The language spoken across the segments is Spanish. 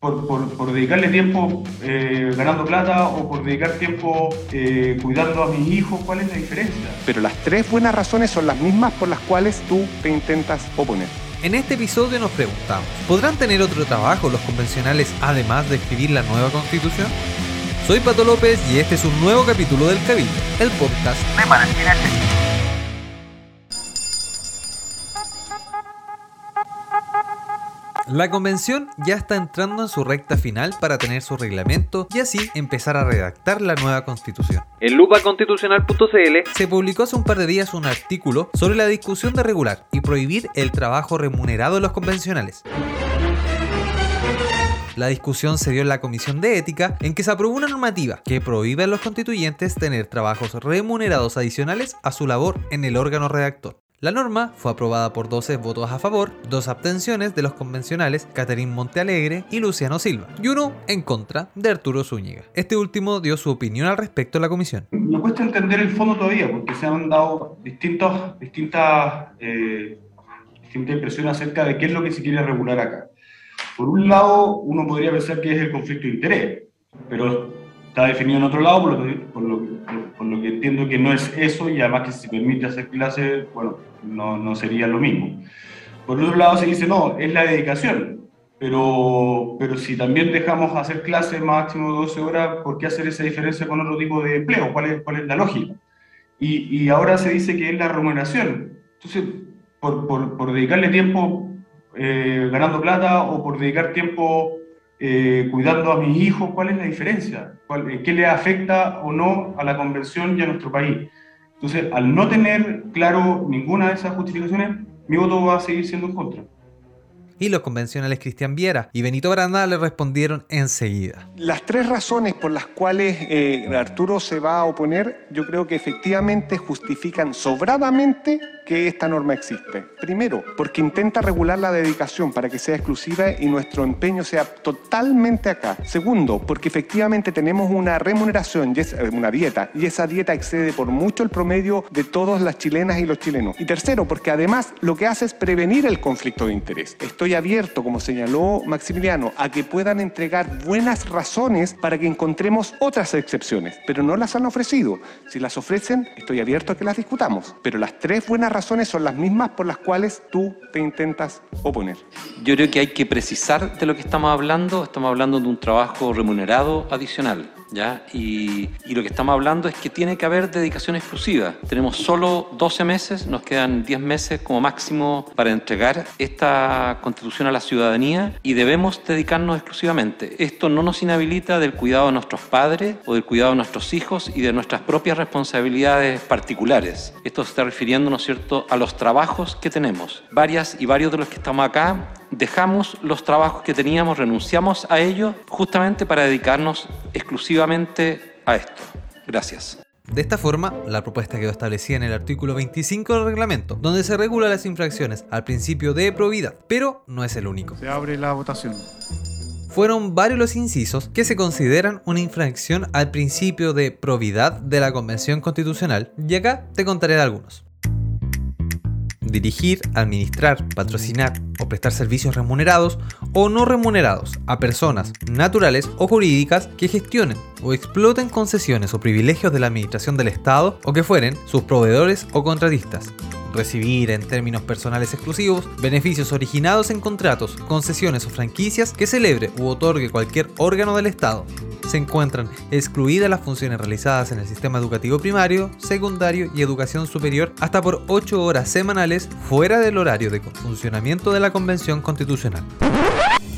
por, dedicarle tiempo eh, ganando plata o por dedicar tiempo eh, cuidando a mis hijos, ¿cuál es la diferencia? Pero las tres buenas razones son las mismas por las cuales tú te intentas oponer. En este episodio nos preguntamos, ¿podrán tener otro trabajo los convencionales además de escribir la nueva constitución? Soy Pato López y este es un nuevo capítulo del Cabildo, el podcast de Valentina La convención ya está entrando en su recta final para tener su reglamento y así empezar a redactar la nueva constitución. En lupaconstitucional.cl se publicó hace un par de días un artículo sobre la discusión de regular y prohibir el trabajo remunerado de los convencionales. La discusión se dio en la Comisión de Ética, en que se aprobó una normativa que prohíbe a los constituyentes tener trabajos remunerados adicionales a su labor en el órgano redactor. La norma fue aprobada por 12 votos a favor, dos abstenciones de los convencionales Catherine Montealegre y Luciano Silva, y uno en contra de Arturo Zúñiga. Este último dio su opinión al respecto a la comisión. Me cuesta entender el fondo todavía, porque se han dado distintos, distintas, eh, distintas impresiones acerca de qué es lo que se quiere regular acá. Por un lado, uno podría pensar que es el conflicto de interés, pero está definido en otro lado, por lo, por lo, por lo que entiendo que no es eso, y además que si se permite hacer clases, bueno, no, no sería lo mismo. Por otro lado se dice, no, es la dedicación, pero, pero si también dejamos hacer clases máximo 12 horas, ¿por qué hacer esa diferencia con otro tipo de empleo? ¿Cuál es, cuál es la lógica? Y, y ahora se dice que es la remuneración. Entonces, por, por, por dedicarle tiempo eh, ganando plata o por dedicar tiempo eh, cuidando a mis hijos, ¿cuál es la diferencia? ¿Cuál, ¿Qué le afecta o no a la convención y a nuestro país? Entonces, al no tener claro ninguna de esas justificaciones, mi voto va a seguir siendo en contra y los convencionales Cristian Viera y Benito Baranda le respondieron enseguida. Las tres razones por las cuales eh, Arturo se va a oponer, yo creo que efectivamente justifican sobradamente que esta norma existe. Primero, porque intenta regular la dedicación para que sea exclusiva y nuestro empeño sea totalmente acá. Segundo, porque efectivamente tenemos una remuneración, eh, una dieta, y esa dieta excede por mucho el promedio de todas las chilenas y los chilenos. Y tercero, porque además lo que hace es prevenir el conflicto de interés. Estoy abierto, como señaló Maximiliano, a que puedan entregar buenas razones para que encontremos otras excepciones, pero no las han ofrecido. Si las ofrecen, estoy abierto a que las discutamos, pero las tres buenas razones son las mismas por las cuales tú te intentas oponer. Yo creo que hay que precisar de lo que estamos hablando. Estamos hablando de un trabajo remunerado adicional. ¿Ya? Y, lo que estamos hablando es que tiene que haber dedicación exclusiva. Tenemos solo 12 meses, nos quedan 10 meses como máximo para entregar esta constitución a la ciudadanía y debemos dedicarnos exclusivamente. Esto no nos inhabilita del cuidado de nuestros padres o del cuidado de nuestros hijos y de nuestras propias responsabilidades particulares. Esto se está refiriendo, ¿no es cierto?, a los trabajos que tenemos. Varias y varios de los que estamos acá dejamos los trabajos que teníamos, renunciamos a ellos justamente para dedicarnos exclusivamente a esto. Gracias. De esta forma, la propuesta quedó establecida en el artículo 25 del reglamento, donde se regula las infracciones al principio de probidad, pero no es el único. Se abre la votación. Fueron varios los incisos que se consideran una infracción al principio de probidad de la Convención Constitucional, y acá te contaré de algunos dirigir, administrar, patrocinar o prestar servicios remunerados o no remunerados a personas naturales o jurídicas que gestionen o exploten concesiones o privilegios de la administración del Estado o que fueren sus proveedores o contratistas. Recibir en términos personales exclusivos beneficios originados en contratos, concesiones o franquicias que celebre u otorgue cualquier órgano del Estado se encuentran excluidas las funciones realizadas en el sistema educativo primario, secundario y educación superior hasta por 8 horas semanales fuera del horario de funcionamiento de la Convención Constitucional.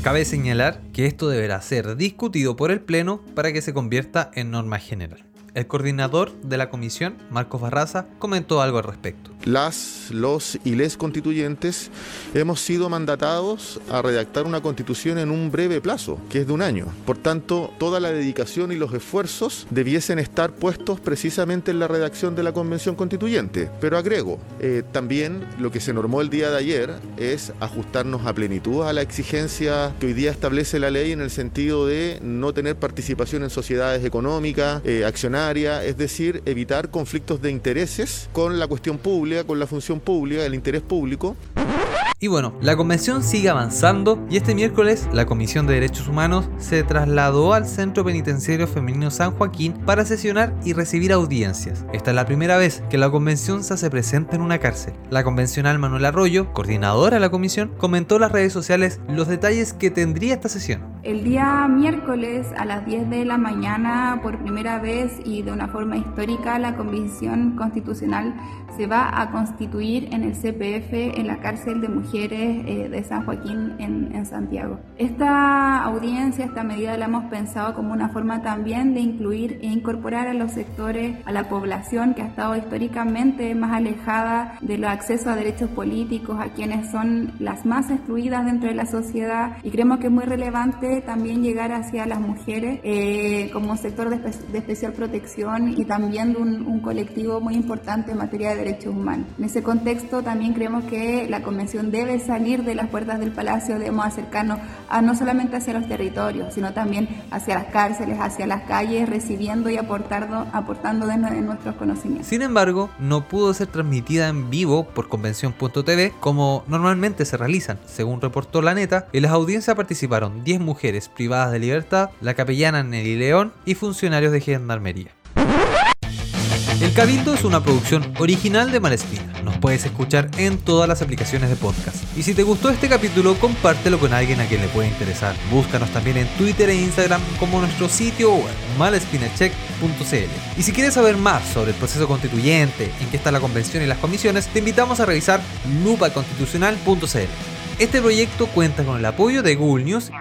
Cabe señalar que esto deberá ser discutido por el Pleno para que se convierta en norma general. El coordinador de la comisión, Marcos Barraza, comentó algo al respecto. Las, los y les constituyentes hemos sido mandatados a redactar una constitución en un breve plazo, que es de un año. Por tanto, toda la dedicación y los esfuerzos debiesen estar puestos precisamente en la redacción de la convención constituyente. Pero agrego, eh, también lo que se normó el día de ayer es ajustarnos a plenitud a la exigencia que hoy día establece la ley en el sentido de no tener participación en sociedades económicas, eh, es decir, evitar conflictos de intereses con la cuestión pública, con la función pública, el interés público. Y bueno, la convención sigue avanzando y este miércoles la Comisión de Derechos Humanos se trasladó al Centro Penitenciario Femenino San Joaquín para sesionar y recibir audiencias. Esta es la primera vez que la convención se hace presente en una cárcel. La convencional Manuel Arroyo, coordinadora de la comisión, comentó en las redes sociales los detalles que tendría esta sesión. El día miércoles a las 10 de la mañana, por primera vez y de una forma histórica, la Comisión Constitucional se va a constituir en el CPF en la cárcel de mujeres eh, de San Joaquín en, en, Santiago. Esta audiencia, esta medida la hemos pensado como una forma también de incluir e incorporar a los sectores, a la población que ha estado históricamente más alejada del acceso a derechos políticos, a quienes son las más excluidas dentro de la sociedad y creemos que es muy relevante también llegar hacia las mujeres eh, como sector de, especial protección y también un, colectivo muy importante en materia de derechos humanos. En ese contexto también creemos que la convención debe salir de las puertas del palacio, debemos acercarnos a, no solamente hacia los territorios, sino también hacia las cárceles, hacia las calles, recibiendo y aportando, aportando de, de nuestros conocimientos. Sin embargo, no pudo ser transmitida en vivo por convención.tv como normalmente se realizan. Según reportó la neta, en las audiencias participaron 10 mujeres privadas de libertad, la capellana Nelly León y funcionarios de gendarmería. El Cabildo es una producción original de Malespina. Nos puedes escuchar en todas las aplicaciones de podcast. Y si te gustó este capítulo, compártelo con alguien a quien le pueda interesar. Búscanos también en Twitter e Instagram como nuestro sitio web malespinacheck.cl. Y si quieres saber más sobre el proceso constituyente, en qué está la convención y las comisiones, te invitamos a revisar lupaconstitucional.cl. Este proyecto cuenta con el apoyo de Google News